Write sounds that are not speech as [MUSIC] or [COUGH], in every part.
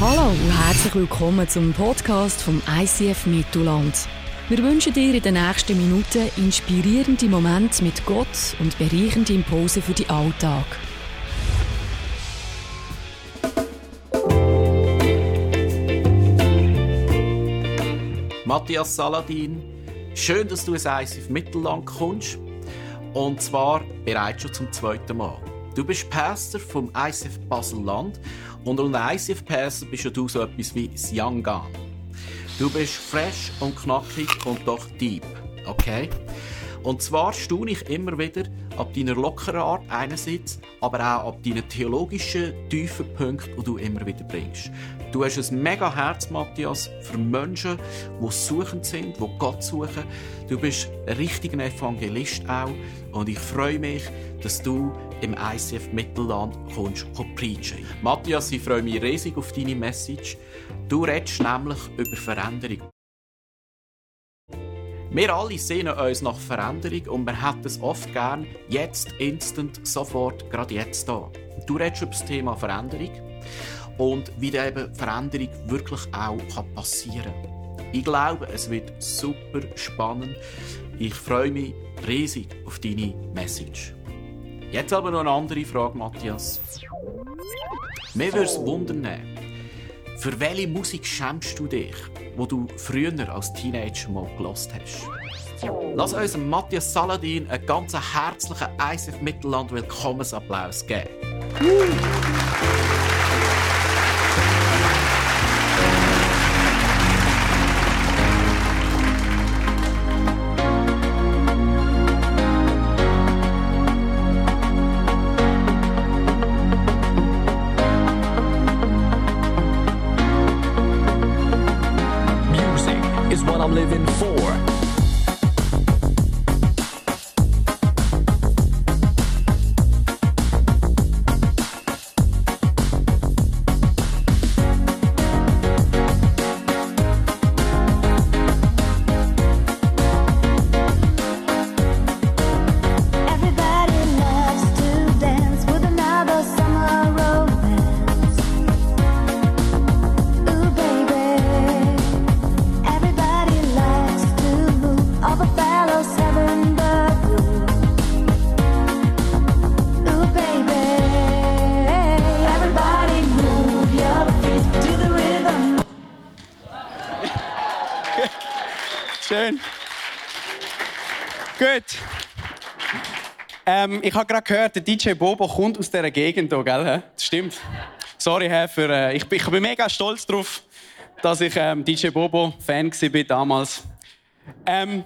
Hallo und herzlich willkommen zum Podcast vom ICF Mittelland. Wir wünschen dir in den nächsten Minuten inspirierende Momente mit Gott und bereichende Impulse für den Alltag. Matthias Saladin, schön, dass du ins ICF Mittelland kommst. Und zwar bereits schon zum zweiten Mal. Du bist Pastor vom ICF Basel-Land und unter ICF Pastor bist du so etwas wie das Young Gun. Du bist fresh und knackig und doch deep, okay? Und zwar staune ich immer wieder ab deiner lockeren Art einerseits, aber auch ab deinen theologischen tiefen Punkten, die du immer wieder bringst. Du hast ein mega Herz, Matthias, für Menschen, die suchend sind, die Gott suchen. Du bist ein richtiger Evangelist auch. Und ich freue mich, dass du im ICF Mittelland kommst, preachen. Matthias, ich freue mich riesig auf deine Message. Du redest nämlich über Veränderung. Wir alle sehnen uns nach Veränderung und wir hätten es oft gern jetzt, instant, sofort, gerade jetzt da. Du redest über das Thema Veränderung und wie eben Veränderung wirklich auch passieren kann. Ich glaube, es wird super spannend. Ich freue mich riesig auf deine Message. Jetzt aber noch eine andere Frage, Matthias. Mir würde es wundern, für welche Musik schämst du dich, wo du früher als Teenager mal gelost hast? Lass uns Matthias Saladin einen ganz herzlichen ISF Mittelland Willkommensapplaus geben. Ähm, ich habe gerade gehört, der DJ Bobo kommt aus dieser Gegend hier, gell? Das stimmt. Sorry, Herr, für, äh, ich, bin, ich bin mega stolz darauf, dass ich ähm, DJ Bobo Fan war damals. Ähm,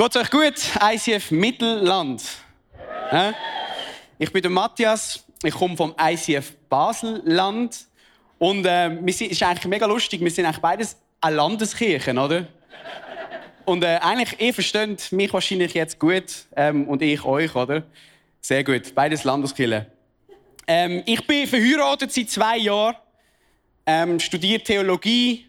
Geht's euch gut? ICF Mittelland. Äh? Ich bin der Matthias, ich komme vom ICF Baselland. Und äh, wir ist eigentlich mega lustig, wir sind eigentlich beides eine Landeskirche, oder? Und äh, eigentlich, ihr versteht mich wahrscheinlich jetzt gut ähm, und ich euch, oder? Sehr gut. Beides Landeskirche. Ähm, ich bin verheiratet seit zwei Jahren, ähm, studiere Theologie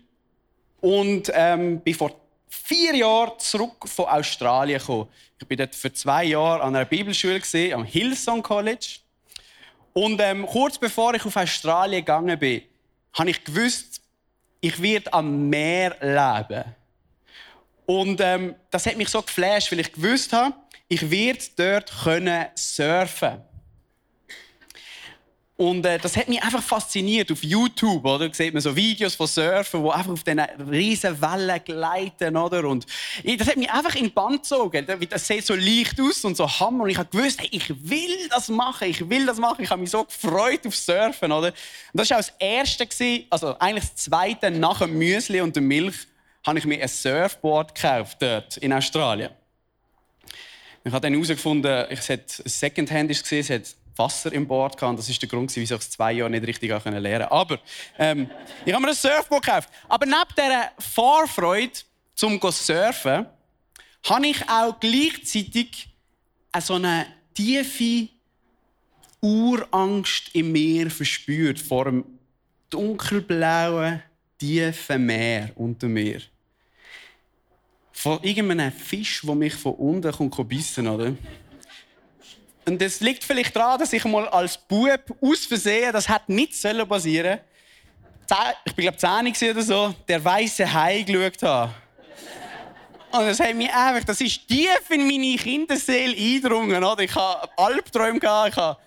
und ähm, bin vor vier Jahren zurück von Australien gekommen. Ich bin dort für zwei Jahre an einer Bibelschule gesehen, am Hillsong College. Und ähm, kurz bevor ich auf Australien gegangen bin, habe ich gewusst, ich werde am Meer leben. Und ähm, das hat mich so geflasht, weil ich gewusst habe, ich werde dort können surfen. Und äh, das hat mich einfach fasziniert. Auf YouTube oder, sieht man so Videos von Surfen, die einfach auf diesen riesen Wellen gleiten. Oder? Und das hat mich einfach in den Band gezogen. Das sieht so leicht aus und so Hammer. Und ich habe gewusst, hey, ich will das machen, ich will das machen. Ich habe mich so gefreut auf Surfen. Oder? Und das war auch das Erste, also eigentlich das Zweite nach dem Müsli und der Milch, habe ich mir ein Surfboard gekauft dort in Australien. Ich habe dann herausgefunden, es hat Secondhand ist es hat Wasser im Board gehabt. Das ist der Grund, wieso ich es zwei Jahre nicht richtig lernen konnte. Aber ähm, ich habe mir ein Surfboard gekauft. Aber neben dieser Vorfreude zum Surfen habe ich auch gleichzeitig so eine tiefe Urangst im Meer verspürt vor dem dunkelblauen, tiefen Meer unter mir von irgendeinem Fisch, der mich von unten kommt, bissen oder? Und es liegt vielleicht daran, dass ich mal als Bub aus Versehen, das hat nicht passieren ich bin glaube 10 oder so, der weiße Hai geschaut habe. Und das hat mich einfach, das ist tief in meine Kinderseele eingedrungen. Oder? Ich habe Albträume gehabt. Ich habe...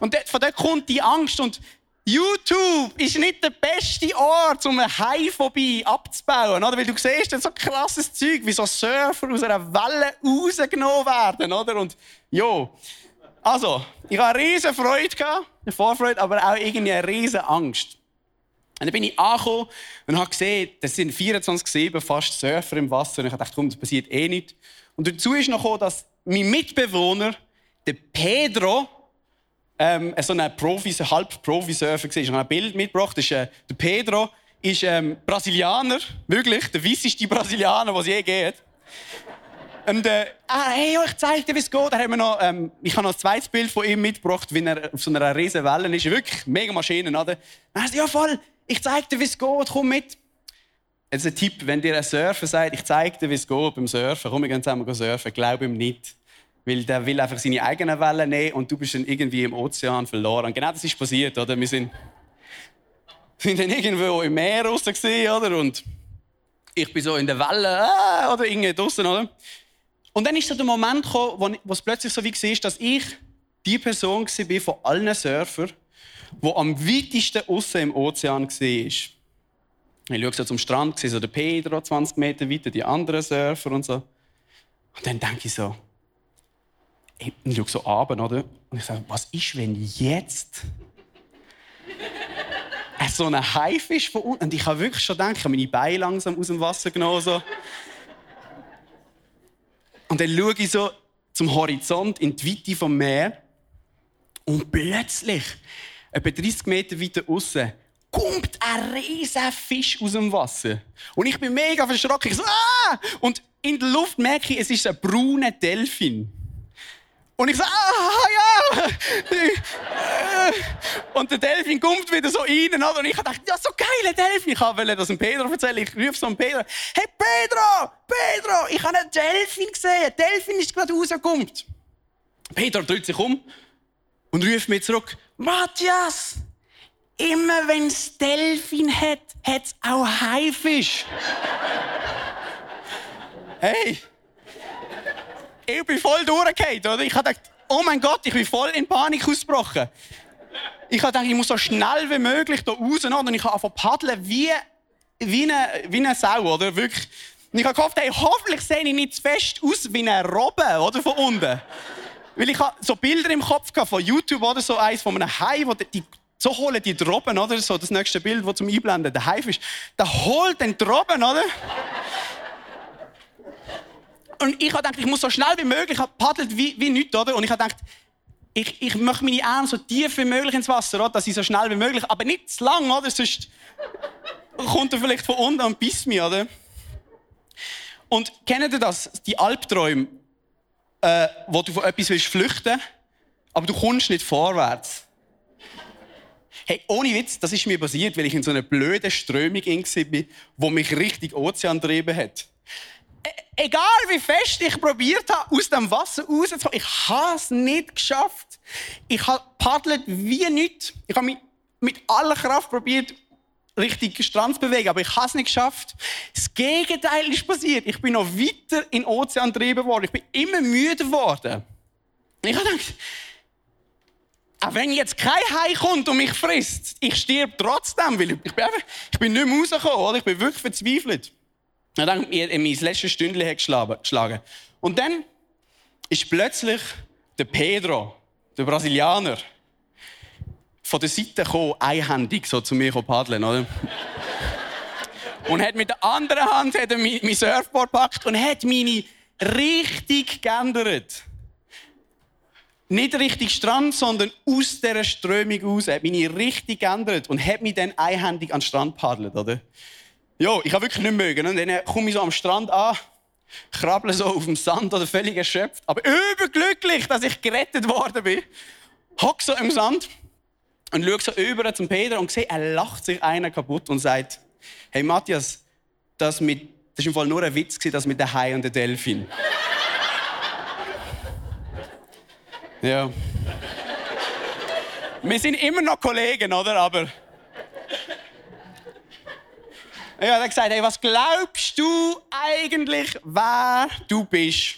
Und von dort kommt die Angst. Und YouTube ist nicht der beste Ort, um eine Haiphobie abzubauen. Oder? Weil du siehst dann so krasses Zeug, wie so Surfer aus einer Welle rausgenommen werden. Oder? Und ja, also, ich hatte eine riesige Freude, eine Vorfreude, aber auch irgendwie eine riesige Angst. Und dann bin ich angekommen und habe gesehen, das sind 24-7 fast Surfer im Wasser. Und ich dachte, komm, das passiert eh nicht. Und dazu ist noch gekommen, dass mein Mitbewohner, der Pedro, ähm, so ein Profi, Halb-Profi-Surfer war. Ich habe ein Bild mitgebracht. Das ist, äh, der Pedro ist ähm, Brasilianer, wirklich, der weisseste Brasilianer, was es je geht. Und äh, ah, hey, ich zeige dir, wie es geht. Haben wir noch, ähm, ich habe noch ein zweites Bild von ihm mitgebracht, wie er auf so einer riesen Welle ist. Wirklich mega Maschinen, oder? Dann sagt ja voll, ich zeige dir, wie es geht, komm mit. Jetzt ein Tipp, wenn dir ein Surfer sagt, ich zeige dir, wie es geht beim Surfen, komm, wir gehen zusammen surfen, glaub ihm nicht. Weil der will einfach seine eigenen Wellen nehmen und du bist dann irgendwie im Ozean verloren. Und genau das ist passiert, oder? Wir sind, sind dann irgendwo im Meer raus oder? Und ich bin so in der Welle, ah, oder irgendwie draußen, oder? Und dann ist so der Moment gekommen, wo es plötzlich so wie war, dass ich die Person war von allen Surfern, wo am weitesten außen im Ozean war. Ich schaue so zum Strand, sehe so den Pedro 20 Meter weiter, die anderen Surfer und so. Und dann denke ich so, ich schaue so abend, oder? Und ich sage, was ist, wenn jetzt [LAUGHS] so ein Haifisch von unten... Und ich habe wirklich schon gedacht, ich habe meine Beine langsam aus dem Wasser genommen. So. Und dann schaue ich so zum Horizont in die Weite vom Meer. Und plötzlich etwa 30 Meter weiter außen, kommt ein riesiger Fisch aus dem Wasser. Und ich bin mega verschrocken. Ich so, ah! Und in der Luft merke ich, es ist ein brauner Delfin. Und ich so, ah, ja! Und der Delfin kommt wieder so rein. Und ich dachte, ja, so geile Delfin. Ich wollte das dem Pedro erzählen. Ich rufe so dem Pedro, hey Pedro, Pedro, ich habe einen Delfin gesehen. Ein Delfin ist gerade rausgekommen. Pedro dreht sich um und ruft mir zurück, Matthias, immer wenn es Delfin hat, hat es auch Haifisch. [LAUGHS] hey, ich bin voll durchgefallen, oder? Ich gedacht, oh mein Gott, ich bin voll in Panik ausgebrochen. Ich gedacht, ich muss so schnell wie möglich hier raus? Und ich habe angefangen paddeln wie, wie, eine, wie eine Sau, oder? Wirklich. Und ich habe gehofft, hey, hoffentlich sehe ich nicht zu fest aus wie eine Robbe, oder? Von unten. Weil ich habe so Bilder im Kopf von YouTube oder so eins von einem Hai, wo die, so holen die Droben, oder? So das nächste Bild, das zum Einblenden, der Haifisch. Der holt den Droben, oder? Und ich habe gedacht, ich muss so schnell wie möglich, ich habe paddelt wie, wie nichts, oder? Und ich habe gedacht, ich, ich möchte meine Arme so tief wie möglich ins Wasser, oder? dass ich so schnell wie möglich, aber nicht zu lang, oder? Sonst kommt er vielleicht von unten und bisst mich, oder? Und kennt ihr das? Die Albträume, äh, wo du von etwas willst flüchten, aber du kommst nicht vorwärts. Hey, ohne Witz, das ist mir passiert, weil ich in so einer blöden Strömung war, wo mich richtig Ozean getrieben hat. Egal wie fest ich probiert habe, aus dem Wasser rauszukommen, ich habe es nicht geschafft. Ich habe paddelt wie nichts. Ich habe mich mit aller Kraft probiert, richtig Strand zu bewegen, aber ich habe es nicht geschafft. Das Gegenteil ist passiert. Ich bin noch weiter in den Ozean getrieben worden. Ich bin immer müde geworden. Ich habe gedacht, auch wenn jetzt kein Hai kommt und mich frisst, ich sterbe trotzdem, weil ich bin, einfach, ich bin nicht mehr rausgekommen. Oder? Ich bin wirklich verzweifelt. Und dann mir mein letztes Stündchen geschlagen. Und dann ist plötzlich der Pedro, der Brasilianer, von der Seite gekommen, einhändig so zu mir paddeln, oder? [LAUGHS] und hat mit der anderen Hand hat er mein, Surfboard gepackt und hat meine richtig geändert. Nicht richtig Strand, sondern aus dieser Strömung raus. Er hat meine richtig geändert und hat mich dann einhändig an den Strand paddelt, oder? Ja, ich habe wirklich nicht mögen. Und dann komme ich so am Strand an, krabble so auf dem Sand oder völlig erschöpft, aber überglücklich, dass ich gerettet worden bin. Hock so im Sand und schaue so über zum Peter und sehe, er lacht sich einer kaputt und sagt, hey Matthias, das, mit, das ist im Fall nur ein Witz, das mit der Hai und der Delfin. ja. Wir sind immer noch Kollegen, oder? Aber Ja, er hat gesagt, hey, was glaubst du eigentlich, wer du bist?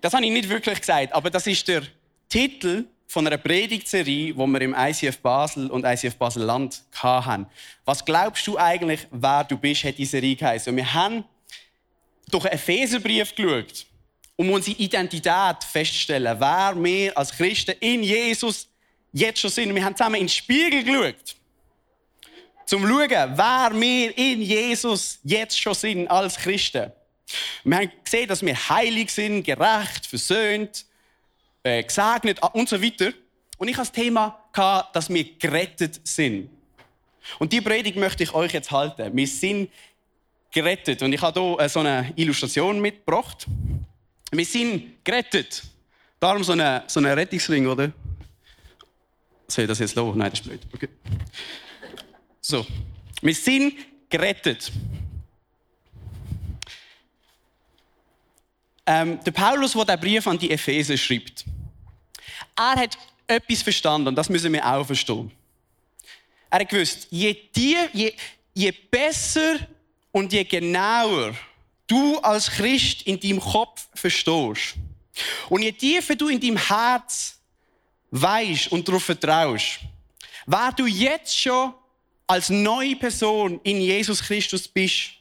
Das habe ich nicht wirklich gesagt, aber das ist der Titel von einer Predigtserie, die wir im ICF Basel und ICF Basel Land hatten. Was glaubst du eigentlich, wer du bist, hat diese Serie geheißen. Und wir haben durch einen Epheserbrief geschaut, um unsere Identität festzustellen, wer wir als Christen in Jesus jetzt schon sind. Wir haben zusammen in den Spiegel geschaut, zum zu schauen, wer wir in Jesus jetzt schon sind als Christen. Wir haben gesehen, dass wir heilig sind, gerecht, versöhnt, äh, gesegnet und so weiter. Und ich hatte das Thema, dass wir gerettet sind. Und die Predigt möchte ich euch jetzt halten. Wir sind gerettet. Und ich habe hier äh, so eine Illustration mitgebracht. Wir sind gerettet. Darum so eine, so Rettungsring, oder? Soll ich das jetzt los? Nein, das ist blöd. Okay. So. Wir sind gerettet. Ähm, der Paulus, der den Brief an die Epheser schreibt, er hat etwas verstanden das müssen wir auch verstehen. Er hat gewusst, je, die, je, je besser und je genauer du als Christ in deinem Kopf verstehst und je tiefer du in deinem Herz weißt und darauf vertraust, wer du jetzt schon als neue Person in Jesus Christus bist,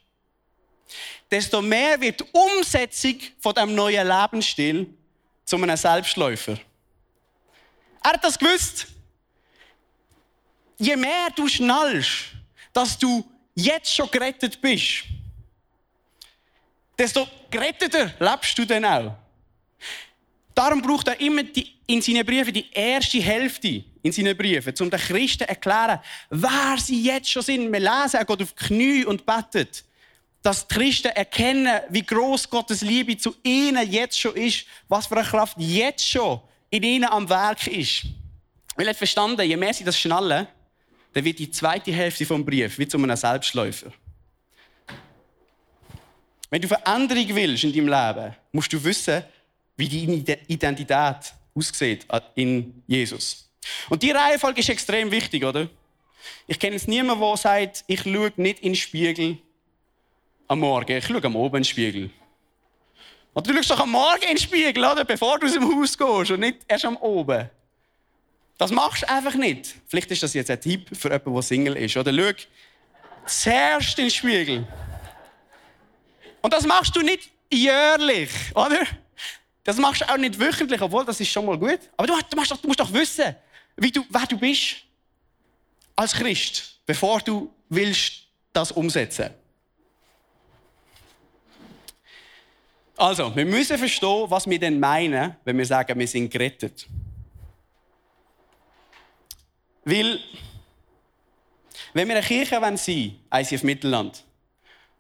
desto mehr wird die Umsetzung von dem neuen Lebensstil zu einem Selbstläufer. Er hat das gewusst. Je mehr du schnallst, dass du jetzt schon gerettet bist, desto geretteter lebst du dann auch. Darum braucht er immer die, in seinen Briefen die erste Hälfte in seinen Briefen, um den Christen zu erklären, wer sie jetzt schon sind. Wir lesen, er geht auf die Knie und betet dass die Christen erkennen, wie groß Gottes Liebe zu ihnen jetzt schon ist, was für eine Kraft jetzt schon in ihnen am Werk ist. Weil er verstanden, je mehr sie das schnallen, dann wird die zweite Hälfte vom Brief wie zu einem Selbstläufer. Wenn du Veränderung willst in deinem Leben, musst du wissen, wie deine Identität aussieht in Jesus. Und die Reihenfolge ist extrem wichtig, oder? Ich kenne jetzt niemanden, der sagt, ich schaue nicht in den Spiegel, am Morgen. Ich schaue am Oben in den Spiegel. Oder du schaust doch am Morgen in den Spiegel, oder? bevor du aus dem Haus gehst und nicht erst am Oben. Das machst du einfach nicht. Vielleicht ist das jetzt ein Tipp für jemanden, der Single ist. Oder schau zuerst in den Spiegel. Und das machst du nicht jährlich, oder? Das machst du auch nicht wöchentlich, obwohl das ist schon mal gut. Aber du, doch, du musst doch wissen, wie du, wer du bist als Christ, bevor du willst das umsetzen. Also, wir müssen verstehen, was wir denn meinen, wenn wir sagen, wir sind gerettet. Weil, wenn wir eine Kirche sein wollen, ICF Mittelland,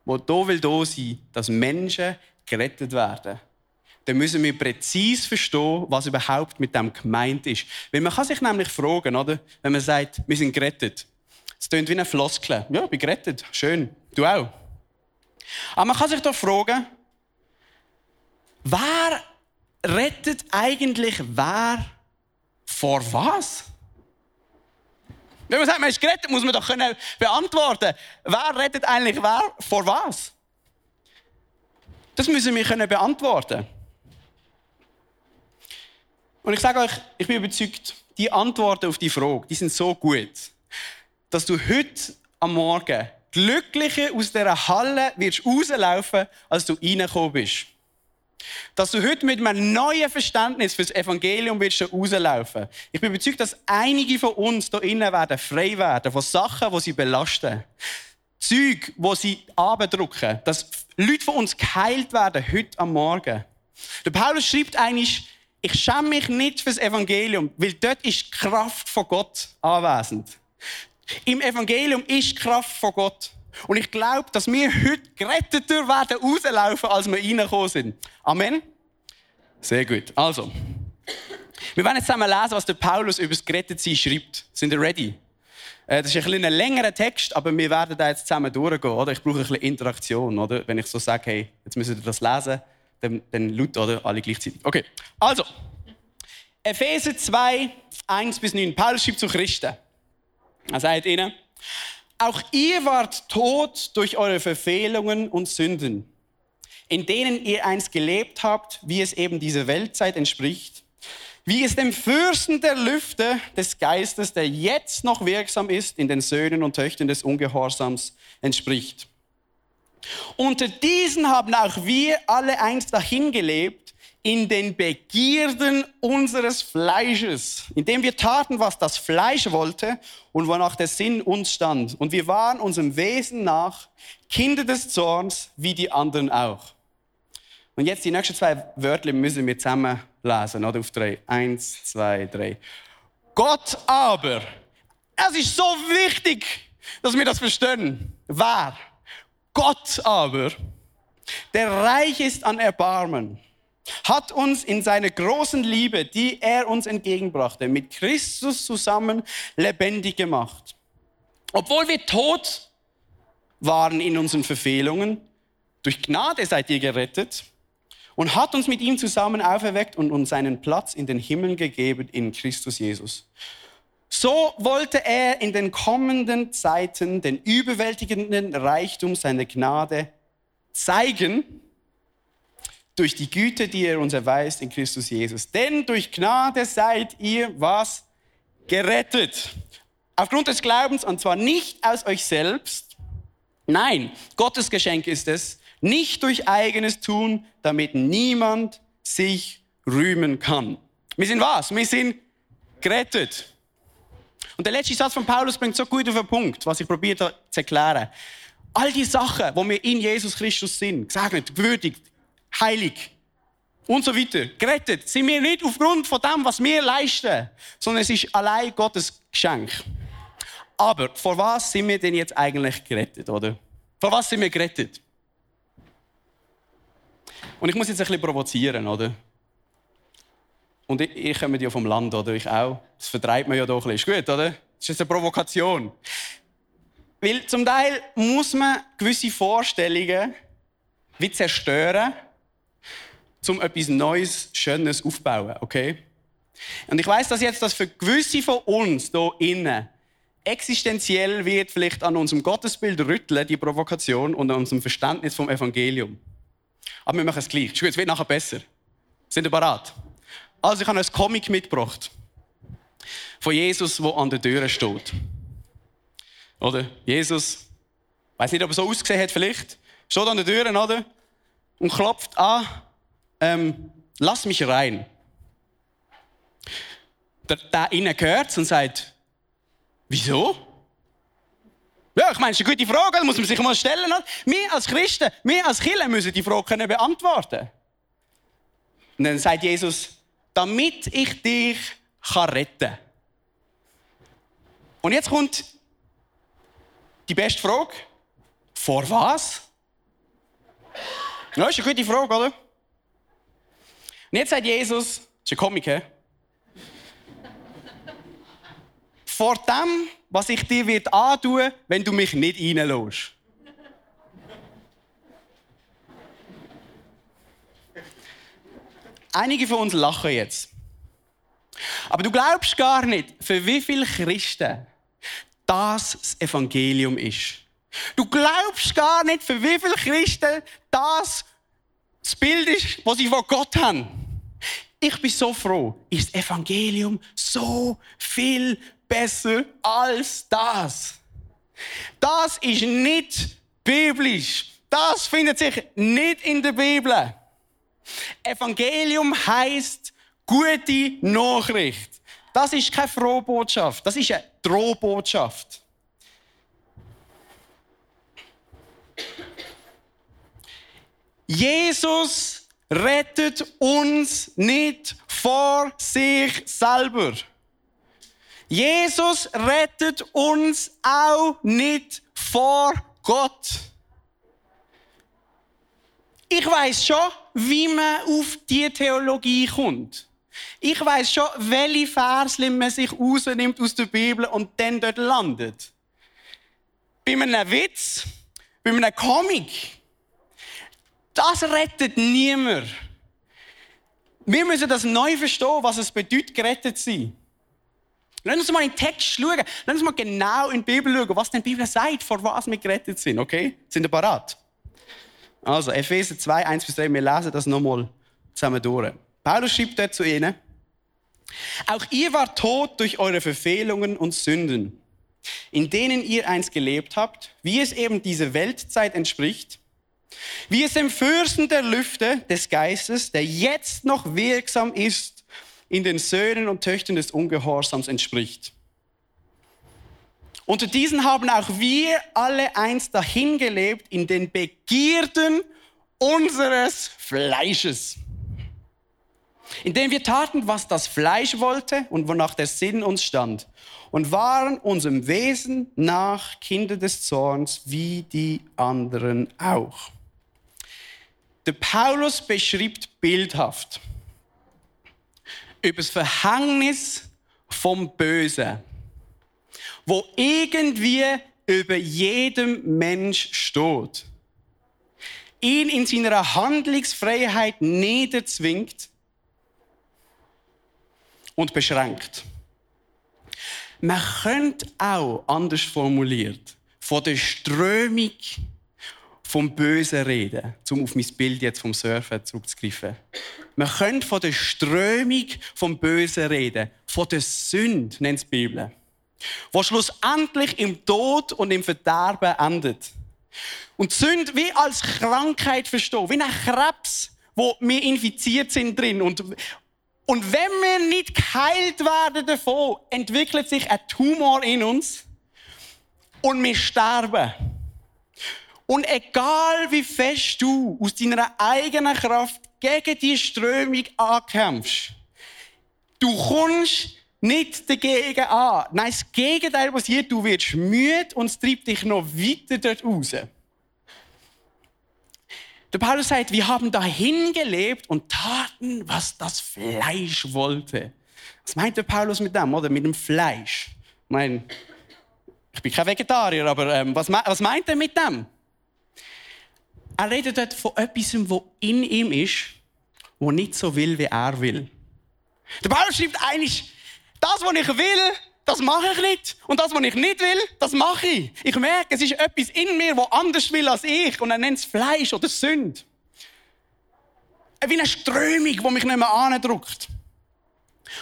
wo da will da sein, dass Menschen gerettet werden, dann müssen wir präzise verstehen, was überhaupt mit dem gemeint ist. Weil man kann sich nämlich fragen, oder? Wenn man sagt, wir sind gerettet. Es klingt wie eine Floskel. Ja, ich bin gerettet. Schön. Du auch. Aber man kann sich doch fragen, Wer rettet eigentlich wer vor was? Wenn man sagt, man ist gerettet, muss man doch können beantworten Wer rettet eigentlich wer vor was? Das müssen wir können beantworten. Und ich sage euch, ich bin überzeugt, die Antworten auf die Frage, die sind so gut, dass du heute am Morgen glücklicher aus dieser Halle wirst rauslaufen, als du reingekommen bist. Dass du heute mit einem neuen Verständnis für das Evangelium wirst rauslaufen. Ich bin überzeugt, dass einige von uns hier innen werden frei werden von Sachen, die sie belasten. Zeug, die sie abdrucken. Dass Leute von uns geheilt werden heute am Morgen. Der Paulus schreibt eigentlich, ich schäme mich nicht fürs Evangelium, weil dort ist die Kraft von Gott anwesend. Im Evangelium ist die Kraft von Gott. Und ich glaube, dass wir heute geretteter werden rauslaufen, als wir reingekommen sind. Amen? Sehr gut. Also, wir werden jetzt zusammen lesen, was der Paulus über das Gerettetsein schreibt. Sind ihr ready? Äh, das ist ein, ein längerer Text, aber wir werden da jetzt zusammen durchgehen. Oder? Ich brauche ein bisschen Interaktion. Oder? Wenn ich so sage, hey, jetzt müsst ihr das lesen, dann, dann laut, oder? Alle gleichzeitig. Okay, also. Epheser 2, 1 bis 9. Paulus schreibt zu Christen. Er sagt ihnen, Auch ihr wart tot durch eure Verfehlungen und Sünden, in denen ihr einst gelebt habt, wie es eben dieser Weltzeit entspricht, wie es dem Fürsten der Lüfte des Geistes, der jetzt noch wirksam ist, in den Söhnen und Töchtern des Ungehorsams entspricht. Unter diesen haben auch wir alle einst dahin gelebt, in den Begierden unseres Fleisches, indem wir taten, was das Fleisch wollte und wonach der Sinn uns stand. Und wir waren unserem Wesen nach Kinder des Zorns, wie die anderen auch. Und jetzt die nächsten zwei Wörter müssen wir zusammen lesen, oder? Auf drei. Eins, zwei, drei. Gott aber. Es ist so wichtig, dass wir das verstehen. Wer? Gott aber, der reich ist an Erbarmen hat uns in seiner großen Liebe, die er uns entgegenbrachte, mit Christus zusammen lebendig gemacht. Obwohl wir tot waren in unseren Verfehlungen, durch Gnade seid ihr gerettet und hat uns mit ihm zusammen auferweckt und uns seinen Platz in den Himmeln gegeben in Christus Jesus. So wollte er in den kommenden Zeiten den überwältigenden Reichtum seiner Gnade zeigen, durch die Güte, die er uns erweist in Christus Jesus. Denn durch Gnade seid ihr was? Gerettet. Aufgrund des Glaubens und zwar nicht aus euch selbst. Nein, Gottes Geschenk ist es, nicht durch eigenes Tun, damit niemand sich rühmen kann. Wir sind was? Wir sind gerettet. Und der letzte Satz von Paulus bringt so gut auf den Punkt, was ich probiert zu erklären. All die Sachen, wo wir in Jesus Christus sind, gesegnet, gewürdigt, heilig und so weiter. Gerettet sind wir nicht aufgrund von dem, was wir leisten, sondern es ist allein Gottes Geschenk. Aber vor was sind wir denn jetzt eigentlich gerettet, oder? Vor was sind wir gerettet? Und ich muss jetzt ein bisschen provozieren, oder? Und ich, ich komme ja vom Land, oder? Ich auch. Das vertreibt man ja doch ein bisschen. Ist gut, oder? Das ist jetzt eine Provokation. Weil zum Teil muss man gewisse Vorstellungen wie zerstören, um etwas Neues, Schönes aufzubauen, okay? Und ich weiß, dass jetzt das für gewisse von uns hier innen existenziell wird, vielleicht an unserem Gottesbild rütteln, die Provokation, und an unserem Verständnis vom Evangelium. Aber wir machen es gleich. Es wird nachher besser. Sind ihr bereit? Also, ich habe ein Comic mitgebracht. Von Jesus, der an der Tür steht. Oder? Jesus, weiß nicht, ob er so ausgesehen hat, vielleicht. Steht an der Tür, oder? Und klopft an ähm, lass mich rein. Der, der innen gehört und sagt, wieso? Ja, ich meine, das ist eine gute Frage, muss man sich mal stellen. Wir als Christen, wir als Kirche müssen die Frage können beantworten. Und dann sagt Jesus, damit ich dich kann retten kann. Und jetzt kommt die beste Frage. Vor was? Das ist eine gute Frage, oder? Und jetzt sagt Jesus, das ist ein Comic, vor dem, was ich dir wird antun, wenn du mich nicht reinlässt. Einige von uns lachen jetzt. Aber du glaubst gar nicht, für wie viele Christen das das Evangelium ist. Du glaubst gar nicht, für wie viele Christen das das Bild ist, was sie von Gott haben. Ich bin so froh, ist das Evangelium so viel besser als das. Das ist nicht biblisch. Das findet sich nicht in der Bibel. Evangelium heißt gute Nachricht. Das ist keine Frohbotschaft, das ist eine Drohbotschaft. Jesus rettet uns nicht vor sich selber. Jesus rettet uns auch nicht vor Gott. Ich weiß schon, wie man auf die Theologie kommt. Ich weiß schon, welche Verslim man sich rausnimmt aus der Bibel und dann dort landet. Bei einem Witz, bei einem Comic, das rettet niemand. Wir müssen das neu verstehen, was es bedeutet, gerettet zu sein. Lass uns mal in den Text schauen. Lass uns mal genau in die Bibel schauen, was denn die Bibel sagt, vor was wir gerettet sind. Okay? Sind ihr parat? Also, Epheser 2, 1 bis 3, wir lesen das nochmal zusammen durch. Paulus schreibt dort zu ihnen, auch ihr wart tot durch eure Verfehlungen und Sünden, in denen ihr einst gelebt habt, wie es eben diese Weltzeit entspricht, wie es dem Fürsten der Lüfte des Geistes, der jetzt noch wirksam ist, in den Söhnen und Töchtern des Ungehorsams entspricht. Unter diesen haben auch wir alle einst dahingelebt in den Begierden unseres Fleisches indem wir taten, was das Fleisch wollte und wonach der Sinn uns stand, und waren unserem Wesen nach Kinder des Zorns wie die anderen auch. Der Paulus beschreibt bildhaft über das Verhängnis vom Bösen, wo irgendwie über jedem Mensch steht, ihn in seiner Handlungsfreiheit niederzwingt und beschränkt. Man könnte auch anders formuliert von der Strömung vom Bösen reden, um auf mein Bild jetzt vom Surfen zurückzugreifen. Man könnte von der Strömung vom Bösen reden, von der Sünde, nennt die Bibel, wo schlussendlich im Tod und im Verderben endet. Und Sünde wie als Krankheit verstehen, wie ein Krebs, wo wir infiziert sind drin und, und wenn wir nicht geheilt werden davon, entwickelt sich ein Tumor in uns und wir sterben. Und egal wie fest du aus deiner eigenen Kraft gegen die Strömung ankämpfst, du kommst nicht dagegen an. Nein, das Gegenteil passiert, du wirst müde und es treibt dich noch weiter dort raus. Der Paulus sagt, wir haben dahin gelebt und taten, was das Fleisch wollte. Was meint der Paulus mit dem, oder? Mit dem Fleisch? Ich meine, ich bin kein Vegetarier, aber ähm, was, was meint er mit dem? Er redet dort von etwas, was in ihm ist, wo nicht so will, wie er will. Der Paulus schreibt eigentlich, das, was ich will, das mache ich nicht. Und das, was ich nicht will, das mache ich. Ich merke, es ist etwas in mir, das anders will als ich. Und er nennt es Fleisch oder Sünde. Wie eine Strömung, die mich nicht mehr andrückt.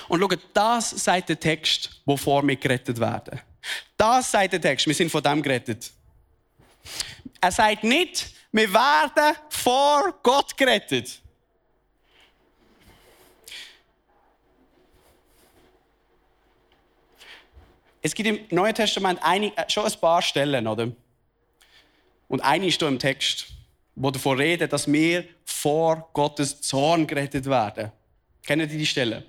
Und schaut, das sagt der Text, wovor wir gerettet werden. Das sagt der Text, wir sind von dem gerettet. Er sagt nicht, wir werden vor Gott gerettet. Es gibt im Neuen Testament einig, äh, schon ein paar Stellen, oder? Und eine ist hier im Text, wo davon redet, dass wir vor Gottes Zorn gerettet werden. Kennen Sie die Stelle?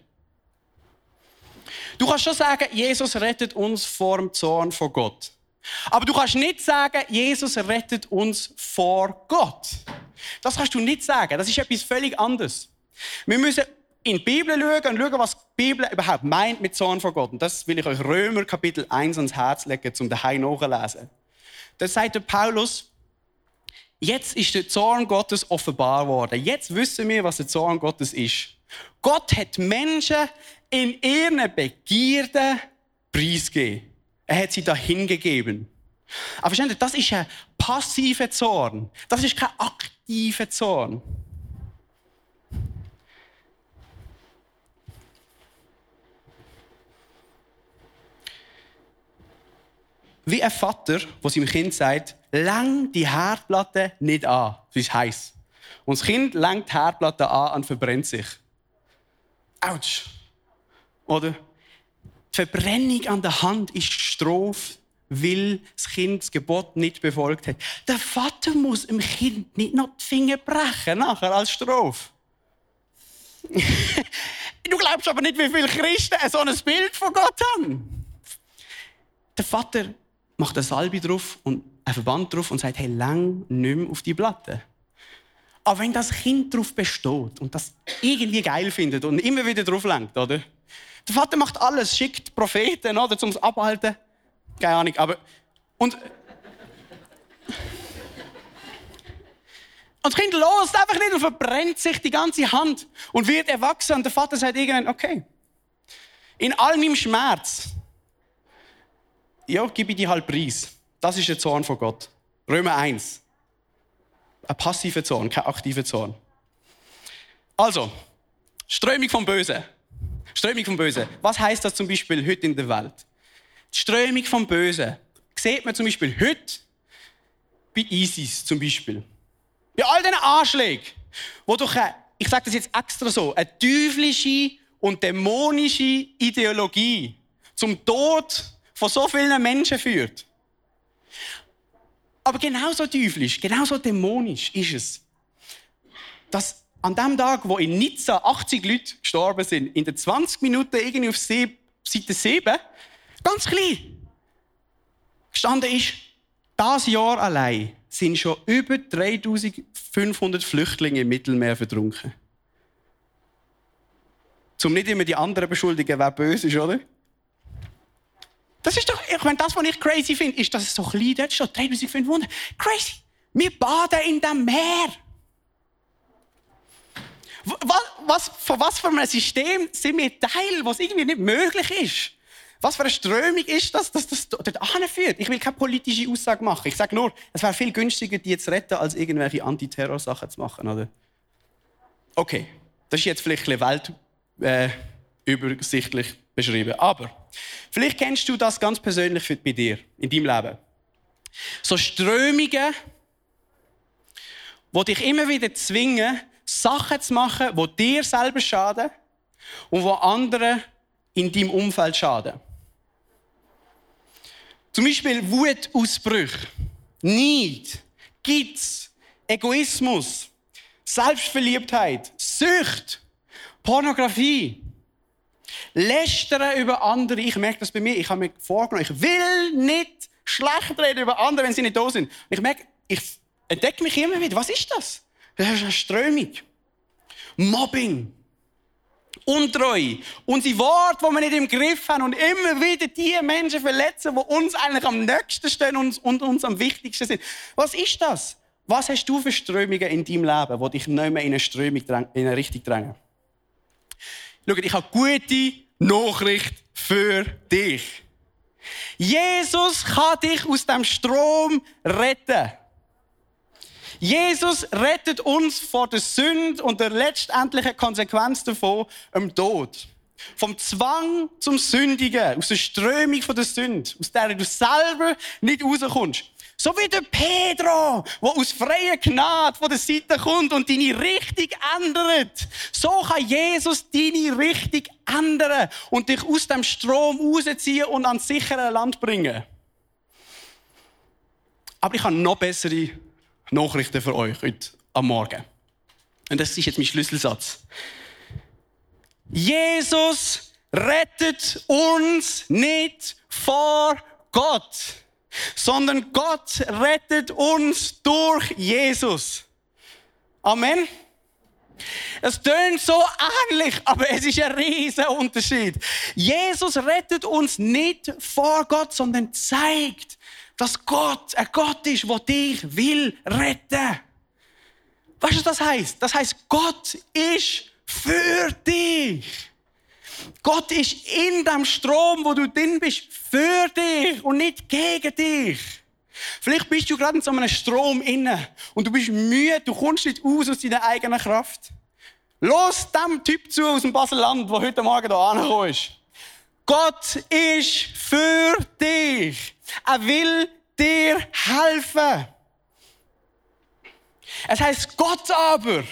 Du kannst schon sagen, Jesus rettet uns vor dem Zorn von Gott. Aber du kannst nicht sagen, Jesus rettet uns vor Gott. Das kannst du nicht sagen. Das ist etwas völlig anderes. Wir müssen in die Bibel schauen und schauen, was die Bibel überhaupt meint mit Zorn vor Gott. Und das will ich euch Römer Kapitel 1 ans Herz legen, zum daheim nachlesen. Da sagt der Paulus, jetzt ist der Zorn Gottes offenbar worden. Jetzt wissen wir, was der Zorn Gottes ist. Gott hat Menschen in ihren Begierden preisgegeben. Er hat sie dahin gegeben. Aber versteht ihr, das ist ein passiver Zorn. Das ist kein aktiver Zorn. Wie ein Vater, der seinem Kind sagt, lang die Herdplatte nicht an, es ist heiß. Und das Kind lenkt die Herdplatte an und verbrennt sich. Autsch. Oder? Die Verbrennung an der Hand ist Strophe, weil das Kind das Gebot nicht befolgt hat. Der Vater muss dem Kind nicht noch die Finger brechen nachher als Strophe. [LAUGHS] du glaubst aber nicht, wie viele Christen so ein Bild von Gott haben. Der Vater macht eine Salbe drauf und ein Verband drauf und sagt, hey, lang nicht mehr auf die Platte. Aber wenn das Kind darauf besteht und das irgendwie geil findet und immer wieder drauf lenkt, oder? Der Vater macht alles, schickt Propheten, oder, zum abhalten. Keine Ahnung, aber und und das Kind los einfach nicht und verbrennt sich die ganze Hand und wird erwachsen. Und der Vater sagt irgendwann, okay, in all meinem Schmerz ja, gebe ich dir halt Preis. Das ist der Zorn von Gott. Römer 1. Ein passiver Zorn, kein aktiver Zorn. Also, Strömung vom Bösen. Strömung vom Bösen. Was heißt das zum Beispiel heute in der Welt? Die Strömung vom Bösen sieht man zum Beispiel heute bei ISIS zum Beispiel. Bei all diesen Anschlägen, wo durch, eine, ich sage das jetzt extra so, eine teuflische und dämonische Ideologie zum Tod von so vielen Menschen führt. Aber genauso teuflisch, genauso dämonisch ist es, dass an dem Tag, wo in Nizza 80 Leute gestorben sind, in den 20 Minuten irgendwie auf Seite 7, ganz klein, gestanden ist, das Jahr allein sind schon über 3500 Flüchtlinge im Mittelmeer vertrunken. Zum nicht immer die anderen beschuldigen, wer böse ist, oder? Das ist doch, ich meine, das, was ich crazy finde, ist, dass es so klein dort steht, 3500. Crazy. Wir baden in dem Meer. Was, was, von was für einem System sind wir Teil, was irgendwie nicht möglich ist? Was für eine Strömung ist das, dass das dort anführt? Ich will keine politische Aussage machen. Ich sage nur, es wäre viel günstiger, die zu retten, als irgendwelche Antiterror-Sachen zu machen, oder? Okay, das ist jetzt vielleicht ein Welt, äh, übersichtlich beschrieben. Aber vielleicht kennst du das ganz persönlich bei dir, in deinem Leben. So Strömungen, die dich immer wieder zwingen, Sachen zu machen, die dir selber schaden und wo anderen in deinem Umfeld schaden. Zum Beispiel Wutausbrüche, Neid, Gitz, Egoismus, Selbstverliebtheit, Sucht, Pornografie, Lästern über andere. Ich merke das bei mir. Ich habe mir vorgenommen, ich will nicht schlecht reden über andere, wenn sie nicht da sind. Und ich merke, ich entdecke mich immer wieder. Was ist das? Das ist eine Strömung. Mobbing. Untreu. Unsere Worte, die wir nicht im Griff haben und immer wieder die Menschen verletzen, die uns eigentlich am nächsten stehen und, und uns am wichtigsten sind. Was ist das? Was hast du für Strömungen in deinem Leben, die dich nicht mehr in eine Strömung, in eine Richtung drängen? Schau, ich habe gute Nachricht für dich. Jesus kann dich aus dem Strom retten. Jesus rettet uns vor der Sünde und der letztendlichen Konsequenz davon, dem Tod. Vom Zwang zum Sündigen, aus der Strömung der Sünde, aus der du selber nicht rauskommst. So wie der Pedro, der aus freier Gnade von der Seite kommt und deine Richtung ändert. So kann Jesus deine Richtung ändern und dich aus dem Strom rausziehen und ans sichere Land bringen. Aber ich habe noch bessere Nachrichten für euch heute am Morgen. Und das ist jetzt mein Schlüsselsatz. Jesus rettet uns nicht vor Gott sondern Gott rettet uns durch Jesus. Amen. Es tönt so ähnlich, aber es ist ein riesiger Unterschied. Jesus rettet uns nicht vor Gott, sondern zeigt, dass Gott ein Gott ist, der dich will retten. Weißt du, was das heißt? Das heißt, Gott ist für dich. Gott ist in dem Strom, wo du drin bist, für dich und nicht gegen dich. Vielleicht bist du gerade in so einem Strom inne und du bist müde, du kommst nicht aus aus deiner eigenen Kraft. Los dem Typ zu aus dem Baselland, der heute Morgen hier angekommen ist. Gott ist für dich. Er will dir helfen. Es heißt Gott aber,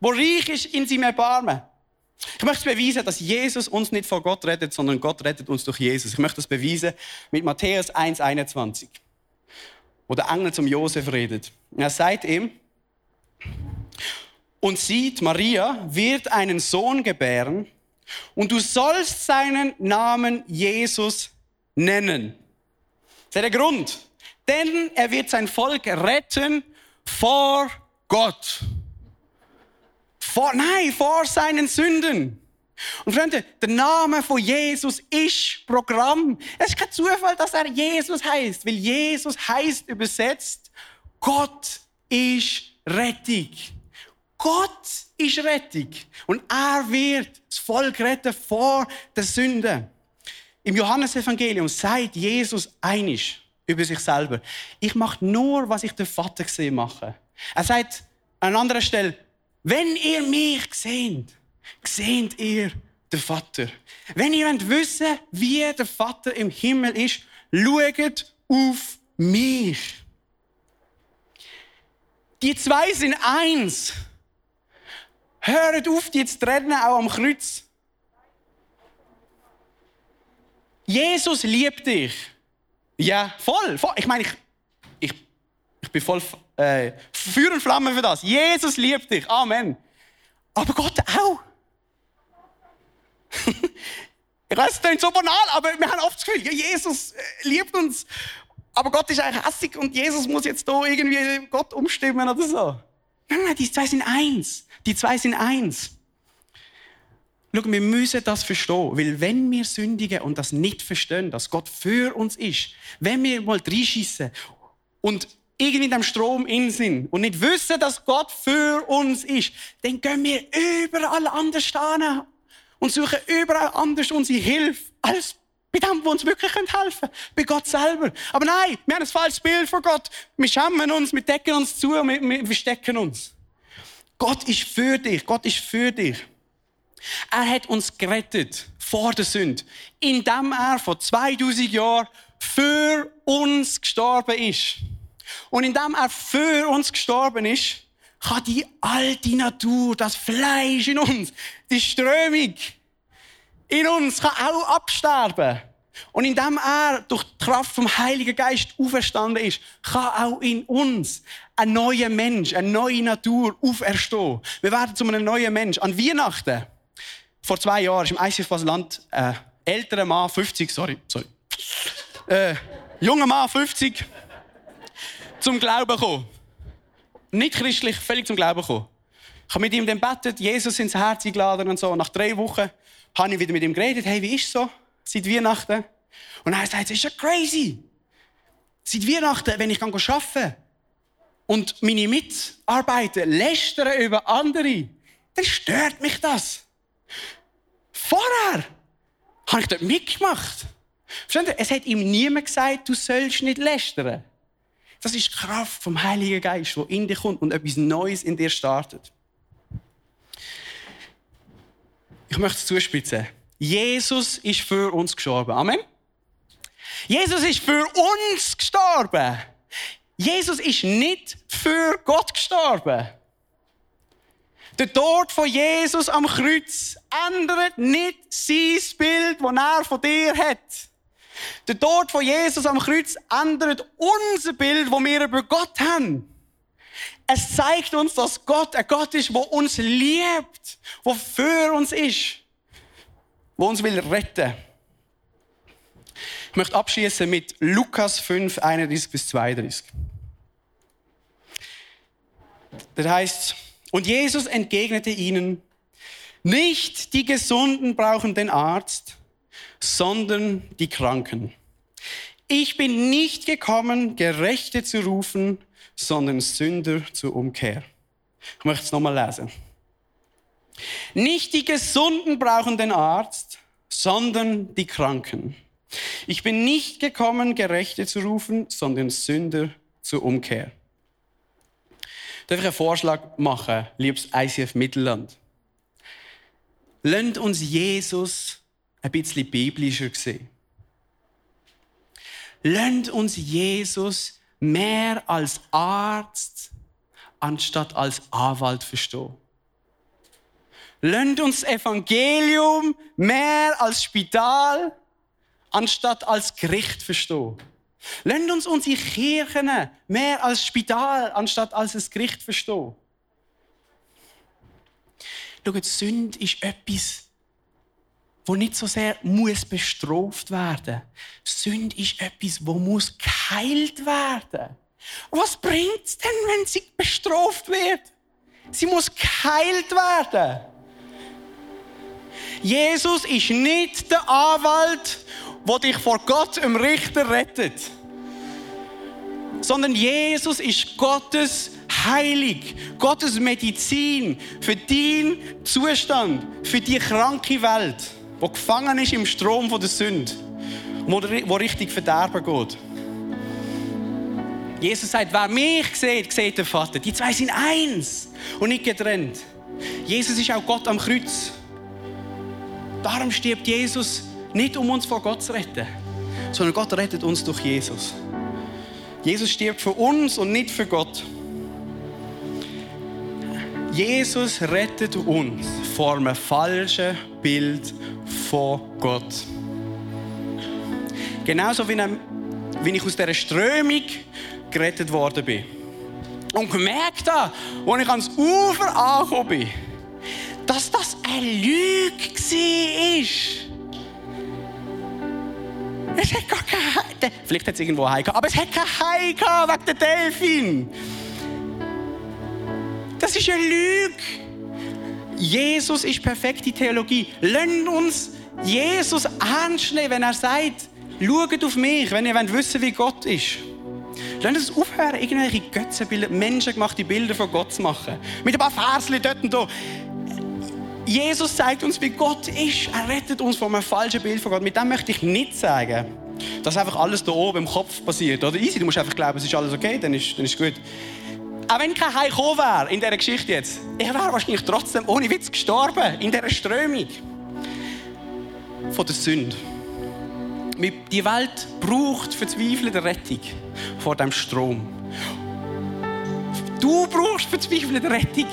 wo reich ist in seinem Erbarmen, ich möchte beweisen, dass Jesus uns nicht vor Gott rettet, sondern Gott rettet uns durch Jesus. Ich möchte das beweisen mit Matthäus 1,21, wo der Engel zum Josef redet. Er sagt ihm, und sieht, Maria wird einen Sohn gebären und du sollst seinen Namen Jesus nennen. Das ist der Grund. Denn er wird sein Volk retten vor Gott. Vor, nein, vor seinen Sünden. Und Freunde, der Name von Jesus ist Programm. Es ist kein Zufall, dass er Jesus heißt, weil Jesus heißt übersetzt, Gott ist Rettung. Gott ist Rettung. Und er wird das Volk retten vor der Sünde. im Johannesevangelium sagt Jesus einig über sich selber. Ich mache nur, was ich den Vater gesehen mache. Er sagt an anderer Stelle, wenn ihr mich seht, seht ihr den Vater. Wenn ihr wollt wissen, wie der Vater im Himmel ist, schaut auf mich. Die zwei sind eins. Hört auf, die zu trennen, auch am Kreuz. Jesus liebt dich. Ja, voll. voll. Ich meine, ich, ich bin voll äh, Feuer und Flamme für das. Jesus liebt dich. Amen. Aber Gott auch. [LAUGHS] ich weiß, es klingt so banal, aber wir haben oft das Gefühl, ja, Jesus äh, liebt uns. Aber Gott ist eigentlich hässig und Jesus muss jetzt da irgendwie Gott umstimmen oder so. Nein, nein, die zwei sind eins. Die zwei sind eins. Schau, wir müssen das verstehen, weil wenn wir sündigen und das nicht verstehen, dass Gott für uns ist, wenn wir mal reinschiessen und irgendwie in dem Strom in sind und nicht wissen, dass Gott für uns ist, dann gehen wir überall anders stehen und suchen überall anders unsere Hilfe als bei dem, der uns wirklich helfen kann. Bei Gott selber. Aber nein, wir haben ein falsches Bild von Gott. Wir schämen uns, wir decken uns zu wir, wir verstecken uns. Gott ist für dich. Gott ist für dich. Er hat uns gerettet vor der Sünde, indem er vor 2000 Jahren für uns gestorben ist. Und indem er für uns gestorben ist, kann die alte Natur, das Fleisch in uns, die Strömung in uns kann auch absterben. Und indem er durch die Kraft vom Heiligen Geist auferstanden ist, kann auch in uns ein neuer Mensch, eine neue Natur auferstehen. Wir werden zu einem neuen Mensch. An Weihnachten, vor zwei Jahren, ist im ICF Basel-Land ein älterer Mann, 50, sorry, sorry, äh, junger Mann, 50, zum Glauben gekommen. Nicht christlich, völlig zum Glauben gekommen. Ich habe mit ihm dann betet, Jesus ins Herz eingeladen und so. Nach drei Wochen habe ich wieder mit ihm geredet. Hey, wie ist so? Seit Weihnachten. Und er sagt, es ist ja crazy. Seit Weihnachten, wenn ich arbeite und meine Mitarbeiter lästern über andere, dann stört mich das. Vorher habe ich dort mitgemacht. Verstehen Sie? Es hat ihm niemand gesagt, du sollst nicht lästern. Das ist die Kraft vom Heiligen Geist, wo in dich kommt und etwas Neues in dir startet. Ich möchte es zuspitzen. Jesus ist für uns gestorben. Amen. Jesus ist für uns gestorben. Jesus ist nicht für Gott gestorben. Der Tod von Jesus am Kreuz ändert nicht sein Bild, das er von dir hat. Der Tod von Jesus am Kreuz ändert unser Bild, das wir über Gott haben. Es zeigt uns, dass Gott ein Gott ist, der uns liebt, der für uns ist, der uns will retten. Ich möchte abschließen mit Lukas 5, 31 bis 32. Das heißt, und Jesus entgegnete ihnen, nicht die Gesunden brauchen den Arzt, sondern die Kranken. Ich bin nicht gekommen, Gerechte zu rufen, sondern Sünder zur Umkehr. Ich möchte es nochmal lesen. Nicht die Gesunden brauchen den Arzt, sondern die Kranken. Ich bin nicht gekommen, Gerechte zu rufen, sondern Sünder zur Umkehr. Darf ich einen Vorschlag machen, liebes ICF Mittelland? Lasst uns Jesus ein bisschen biblischer sehen. Lasst uns Jesus mehr als Arzt anstatt als Anwalt verstehen. Lasst uns Evangelium mehr als Spital anstatt als Gericht verstehen. Lasst uns unsere Kirchen mehr als Spital anstatt als ein Gericht verstehen. Schaut, Sünde ist etwas, wo nicht so sehr muss bestraft werden. Sünde ist etwas, wo muss geheilt werden. Was bringt es denn, wenn sie bestraft wird? Sie muss geheilt werden. Jesus ist nicht der Anwalt, der dich vor Gott im Richter rettet. Sondern Jesus ist Gottes Heilig, Gottes Medizin für deinen Zustand, für die kranke Welt, die gefangen ist im Strom der Sünde. wo, wo richtig Verderben geht. Jesus sagt, wer mich sieht, sieht den Vater. Die zwei sind eins und nicht getrennt. Jesus ist auch Gott am Kreuz. Darum stirbt Jesus nicht, um uns vor Gott zu retten, sondern Gott rettet uns durch Jesus. Jesus stirbt für uns und nicht für Gott. Jesus rettet uns vor einem falschen Bild von Gott. Genauso wie, wie ich aus dieser Strömung gerettet worden bin. Und gemerkt habe, als ich ans Ufer angekommen bin, dass das eine Lüge war. Es hat gar kein Vielleicht hat es irgendwo Hai gehabt, aber es hat kein Hai gehabt wegen der Delfin. Das ist eine Lüge. Jesus ist perfekte Theologie. Lasst uns Jesus ernst nehmen, wenn er sagt, schaut auf mich, wenn ihr wissen wie Gott ist. Lasst uns aufhören, irgendwelche Götzenbilder, menschengemachte Bilder von Gott zu machen. Mit ein paar Verschen dort und da. Jesus zeigt uns, wie Gott ist. Er rettet uns von einem falschen Bild von Gott. Mit dem möchte ich nicht sagen, dass einfach alles da oben im Kopf passiert. Oder easy, du musst einfach glauben, es ist alles okay, dann ist, dann ist gut. Auch wenn kein gekommen wäre in dieser Geschichte jetzt, ich wäre wahrscheinlich trotzdem ohne Witz gestorben in dieser Strömung von der Sünde. Die Welt braucht verzweifelte Rettung vor dem Strom. Du brauchst verzweifelte Rettung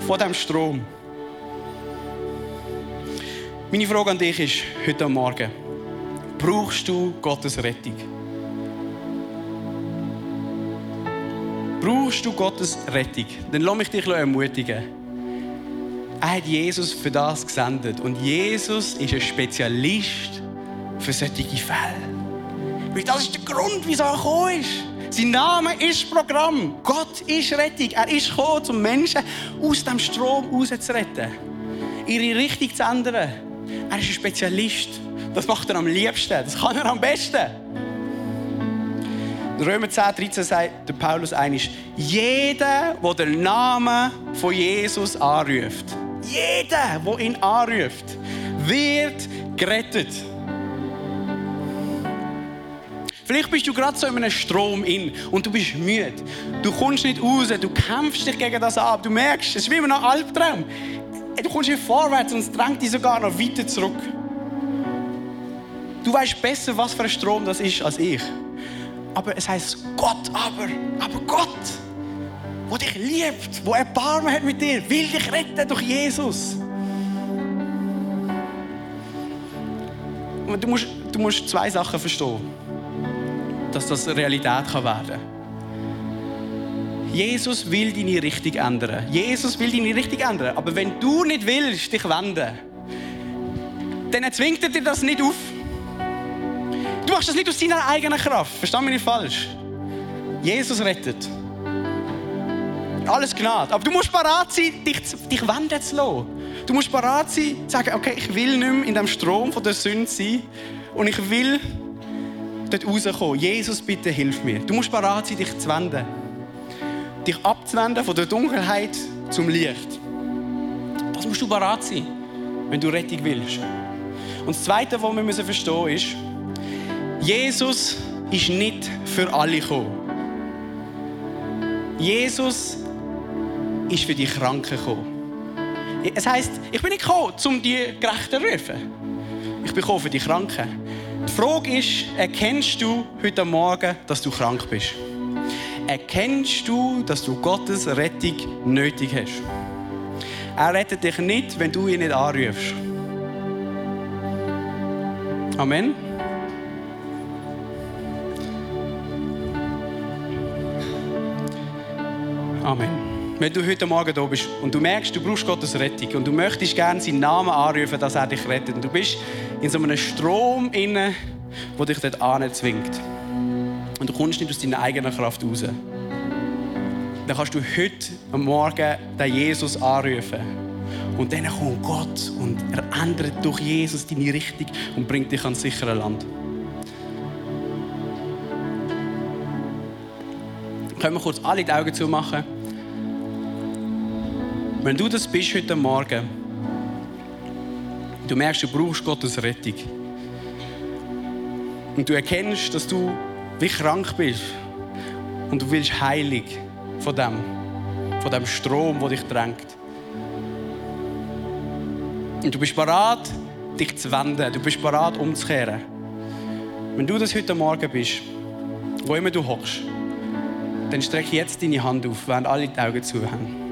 vor dem Strom. Meine Frage an dich ist heute Morgen: Brauchst du Gottes Rettung? Brauchst du Gottes Rettung? Dann lass mich dich ermutigen. Er hat Jesus für das gesendet. Und Jesus ist ein Spezialist für solche Fälle. Weil das ist der Grund, wieso er gekommen ist. Sein Name ist Programm. Gott ist Rettung. Er ist gekommen, um Menschen aus dem Strom rauszuretten. Ihre Richtung zu ändern. Er ist ein Spezialist. Das macht er am liebsten. Das kann er am besten. Römer 10, 13 sagt Paulus einisch, jeder, der den Namen von Jesus anruft, jeder, der ihn anruft, wird gerettet. Vielleicht bist du gerade so in einem Strom in und du bist müde. Du kommst nicht raus, du kämpfst dich gegen das ab. Du merkst, es ist wie ein Albtraum. Du kommst nicht vorwärts und es drängt dich sogar noch weiter zurück. Du weißt besser, was für ein Strom das ist, als ich. Aber es heißt Gott, aber, aber Gott, wo dich liebt, wo Erbarmen hat mit dir, will dich retten durch Jesus. Du musst, du musst zwei Sachen verstehen, dass das Realität kann werden kann. Jesus will deine Richtung ändern. Jesus will deine Richtung ändern. Aber wenn du nicht willst, dich wenden, dann zwingt er dir das nicht auf. Du machst das nicht aus deiner eigenen Kraft. Versteh mich nicht falsch. Jesus rettet. Alles Gnade. Aber du musst bereit sein, dich, dich wenden zu lassen. Du musst bereit sein, zu sagen, okay, ich will nicht mehr in dem Strom von der Sünde sein und ich will dort rauskommen. Jesus, bitte hilf mir. Du musst bereit sein, dich zu wenden dich abzuwenden von der Dunkelheit zum Licht. Das musst du bereit sein, wenn du Rettung willst. Und das Zweite, was wir verstehen müssen, ist, Jesus ist nicht für alle gekommen. Jesus ist für die Kranken gekommen. Es heißt, ich bin nicht gekommen, um die Gerechten zu rufen. Ich bin gekommen für die Kranken. Die Frage ist, erkennst du heute Morgen, dass du krank bist? erkennst du, dass du Gottes Rettung nötig hast. Er rettet dich nicht, wenn du ihn nicht anrufst. Amen. Amen. Wenn du heute Morgen da bist und du merkst, du brauchst Gottes Rettung und du möchtest gerne seinen Namen anrufen, dass er dich rettet und du bist in so einem Strom inne, wo dich dort anzwingt und du kommst nicht aus deiner eigenen Kraft raus, dann kannst du heute Morgen den Jesus anrufen. Und dann kommt Gott und er ändert durch Jesus deine Richtung und bringt dich ans sichere Land. Können wir kurz alle die Augen zumachen? Wenn du das bist heute Morgen, du merkst, du brauchst Gottes Rettung und du erkennst, dass du wie krank bist und du willst heilig von dem, von dem Strom, der dich drängt. Und du bist bereit, dich zu wenden. Du bist bereit, umzukehren. Wenn du das heute Morgen bist, wo immer du hockst, dann strecke jetzt deine Hand auf, während alle die Augen zu haben.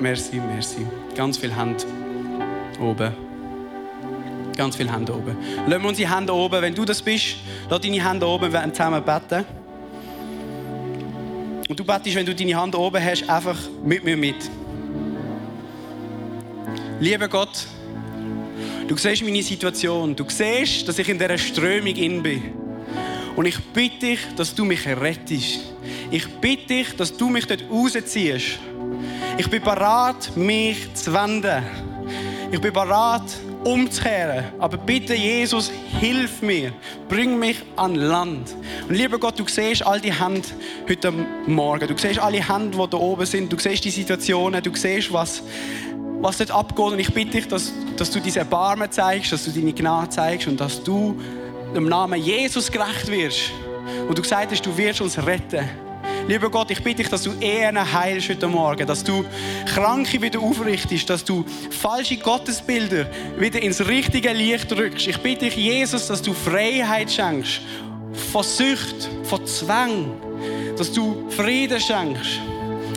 Merci, merci. Ganz viel Hand oben. Ganz viele Hände oben. Lassen wir unsere Hände oben. Wenn du das bist, lass deine Hände oben. Wir zusammen beten. Und du bettest, wenn du deine Hand oben hast, einfach mit mir mit. Lieber Gott, du siehst meine Situation. Du siehst, dass ich in dieser Strömung in bin. Und ich bitte dich, dass du mich rettest. Ich bitte dich, dass du mich dort rausziehst. Ich bin bereit, mich zu wenden. Ich bin bereit, umzukehren. Aber bitte, Jesus, hilf mir. Bring mich an Land. Und lieber Gott, du siehst all die Hände heute Morgen. Du siehst alle Hände, die da oben sind. Du siehst die Situationen. Du siehst, was, was dort abgeht. Und ich bitte dich, dass, dass du diese Erbarmen zeigst, dass du deine Gnade zeigst und dass du im Namen Jesus gerecht wirst. Und du gesagt hast, du wirst uns retten. Lieber Gott, ich bitte dich, dass du Ehen heilst heute Morgen, dass du Kranke wieder aufrichtest, dass du falsche Gottesbilder wieder ins richtige Licht rückst. Ich bitte dich, Jesus, dass du Freiheit schenkst von Sucht, von Zwang, dass du Frieden schenkst.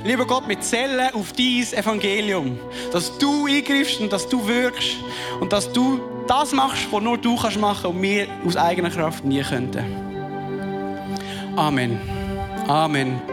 Lieber Gott, mit Zellen auf dein Evangelium, dass du eingriffst und dass du wirkst und dass du das machst, was nur du kannst machen und wir aus eigener Kraft nie könnten. Amen. Amen.